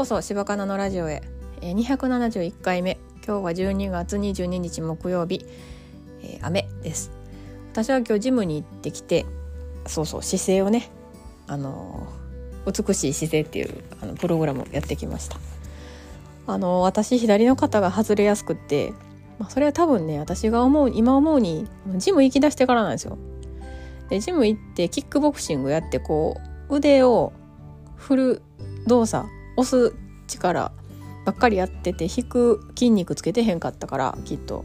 こそ柴かなのラジオへ、271回目。今日は12月22日木曜日、えー、雨です。私は今日ジムに行ってきてそうそう姿勢をねあのー、美しい姿勢っていうあのプログラムをやってきました。あのー、私左の肩が外れやすくって、まあ、それは多分ね私が思う今思うにジム行き出してからなんですよ。でジム行ってキックボクシングやってこう腕を振る動作押す力ばっかりやってて引く筋肉つけてへんかったからきっと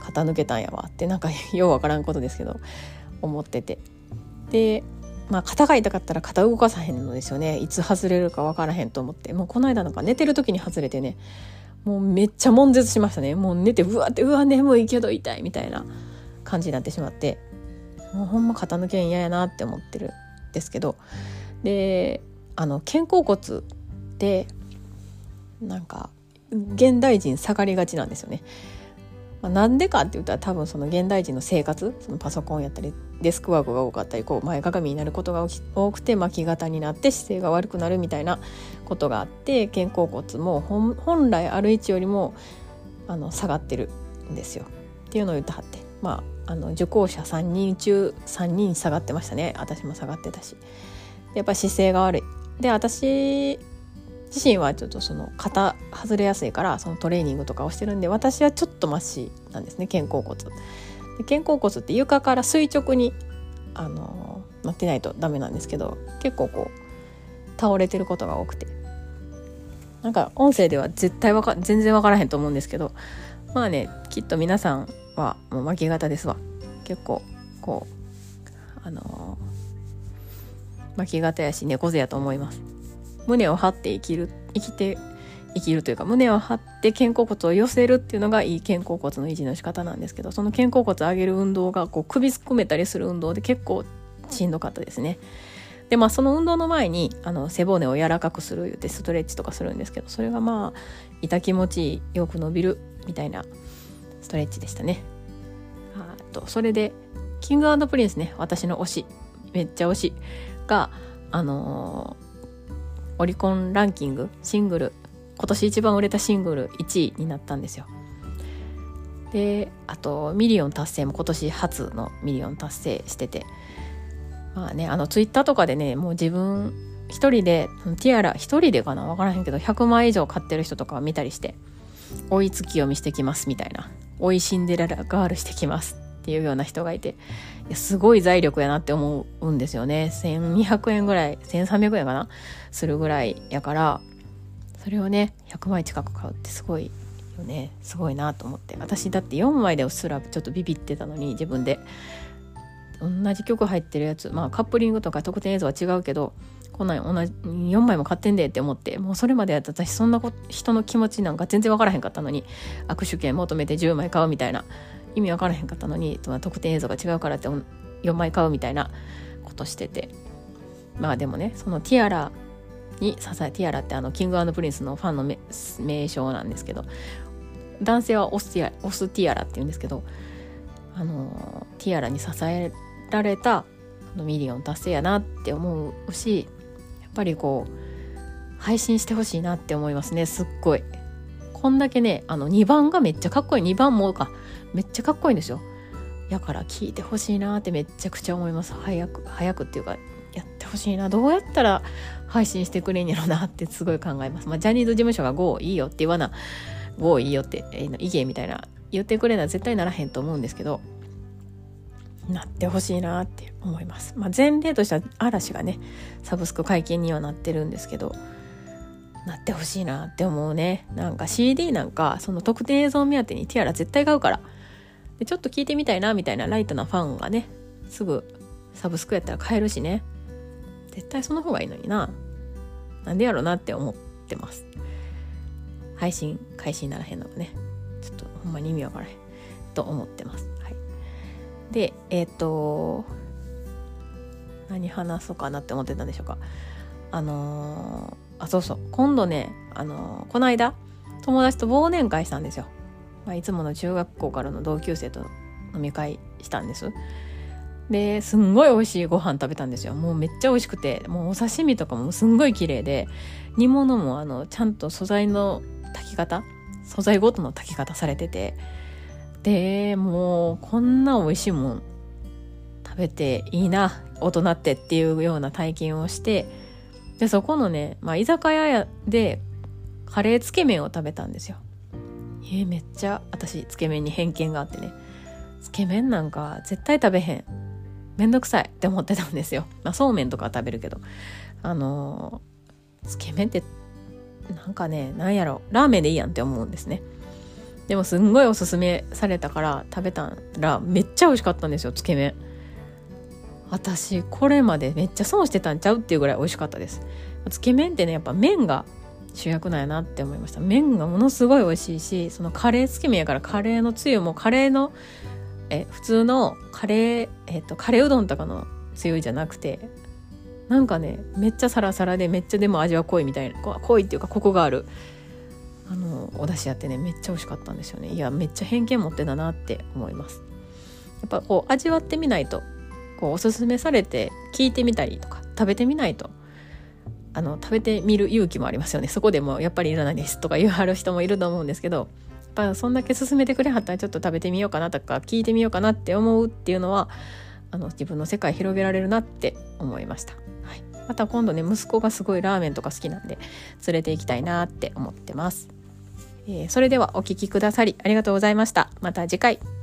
肩抜けたんやわってなんかようわからんことですけど思ってて。でまあ肩が痛かったら肩動かさへんのですよね。いつ外れるかわからへんと思って。もうこの間なんか寝てる時に外れてねもうめっちゃ悶絶しましたね。もう寝てうわってうわ眠いけど痛いみたいな感じになってしまって。もうほんま肩抜けん嫌やなって思ってるんですけど。であの肩甲骨ってなんか現代人下がりがちなんですよね。まあ、なんでかって言ったら多分その現代人の生活そのパソコンやったりデスクワークが多かったりこう前かがみになることが多くて巻き型になって姿勢が悪くなるみたいなことがあって肩甲骨も本来ある位置よりもあの下がってるんですよ。っていうのを言ってはって。まああの受講者3人中3人下がってましたね。私も下がってたし。やっぱ姿勢が悪い。で私自身はちょっとその肩外れやすいからそのトレーニングとかをしてるんで私はちょっとマシなんですね肩甲骨。で肩甲骨って床から垂直にあのなってないとダメなんですけど結構こう倒れてることが多くてなんか音声では絶対わか全然分からへんと思うんですけどまあねきっと皆さんはもう巻き型ですわ結構こうあの、巻き型やし猫背やと思います。胸を張って生きる生きて生きるというか胸を張って肩甲骨を寄せるっていうのがいい肩甲骨の維持の仕方なんですけどその肩甲骨を上げる運動がこう首すくめたりする運動で結構しんどかったですね。でまあその運動の前にあの背骨を柔らかくする言ってストレッチとかするんですけどそれがまあ痛気持ちいいよく伸びるみたいなストレッチでしたね。あとそれで King Prince ね私の推しめっちゃ推しがあのーオリコンランキングシングル今年一番売れたシングル1位になったんですよ。であとミリオン達成も今年初のミリオン達成してて。まあねあのツイッターとかでねもう自分一人でティアラ一人でかな分からへんけど100万以上買ってる人とか見たりして追い月読みしてきますみたいな。追いシンデレラガールしてきます。っていうような人がいていやすごい財力やなって思うんですよね。1200円ぐらい1300円かな？するぐらいやからそれをね100枚近く買うってすごいよね。すごいなと思って。私だって4枚でうっすらちょっとビビってたのに自分で。同じ曲入ってるやつまあカップリングとか特典映像は違うけどこんなん同じ4枚も買ってんでって思ってもうそれまでやった私そんな人の気持ちなんか全然分からへんかったのに握手券求めて10枚買うみたいな。意味わからへんかったのに特典映像が違うからって4枚買うみたいなことしてて。まあでもねそのティアラに支えティアラってあの King Prince のファンの名称なんですけど男性はオスティアオスティアラって言うんですけどあのティアラに支えられたのミリオン達成やなって思うしやっぱりこう配信してほしいなって思いますねすっごい。こんだけねあの2番がめっちゃかっこいい。2番もかめっちゃかっこいいんですよ。やから聞いてほしいなってめっちゃくちゃ思います。早く早くっていうかやってほしいな。どうやったら配信してくれんやろなってすごい考えます、まあ、ジャニーズ事務所が GO いいよって言わな GO いいよって、えー、意見みたいな言ってくれな絶対ならへんと思うんですけどなってほしいなって思います。まあ、前例としては嵐がねサブスク解禁にはなってるんですけどなってほしいなって思うね。なんか CD なんかその特典映像目当てにティアラ絶対買うから。でちょっと聞いてみたいなみたいなライトなファンがねすぐサブスクやったら買えるしね。絶対その方がいいのにな。なんでやろうなって思ってます。配信開始にならへんのがね。ちょっとほんまに意味わからへんと思ってます、はい、でえっ、ー、と何話そうかなって思ってたんでしょうか。あのーあそうそう。今度ねあのこの間友達と忘年会したんですよ、まあ、いつもの中学校からの同級生と飲み会したんです。ですんごい美味しいご飯食べたんですよ。もうめっちゃ美味しくてもうお刺身とかもすんごい綺麗で煮物もあのちゃんと素材の炊き方素材ごとの炊き方されててでもうこんな美味しいもん食べていいな大人ってっていうような体験をしてでそこのね、まあ、居酒屋でカレーつけ麺を食べたんですよ。えー、めっちゃ私つけ麺に偏見があってね。つけ麺なんか絶対食べへん。めんどくさい。って思ってたんですよ、まあ、そうめんとかは食べるけど。あのー、つけ麺ってなんかねなんやろ。ラーメンでいいやんって思うんですね。でもすんごいおすすめされたから食べたらめっちゃ美味しかったんですよつけ麺。私これまでめっちゃ損してたんちゃうっていうぐらい美味しかったです。つけ麺ってねやっぱ麺が主役なんやなって思いました。麺がものすごい美味しいしそのカレーつけ麺やからカレーのつゆもカレーのえ普通のカレー、えっと、カレーうどんとかのつゆじゃなくてなんかねめっちゃサラサラでめっちゃでも味は濃いみたいな濃いっていうかコクがあるあのお出汁やってねめっちゃ美味しかったんですよね。いやめっちゃ偏見持ってたなって思います。やっぱこう味わってみないとこうおすすめされて聞いてみたりとか食べてみないとあの食べてみる勇気もありますよね。そこでもやっぱりいらないですとか言わはる人もいると思うんですけどやっぱそんだけ勧めてくれはったらちょっと食べてみようかなとか聞いてみようかなって思うっていうのはあの自分の世界広げられるなって思いました、はい、また今度ね息子がすごいラーメンとか好きなんで連れて行きたいなって思ってます、えー、それではお聴きくださりありがとうございました。また次回。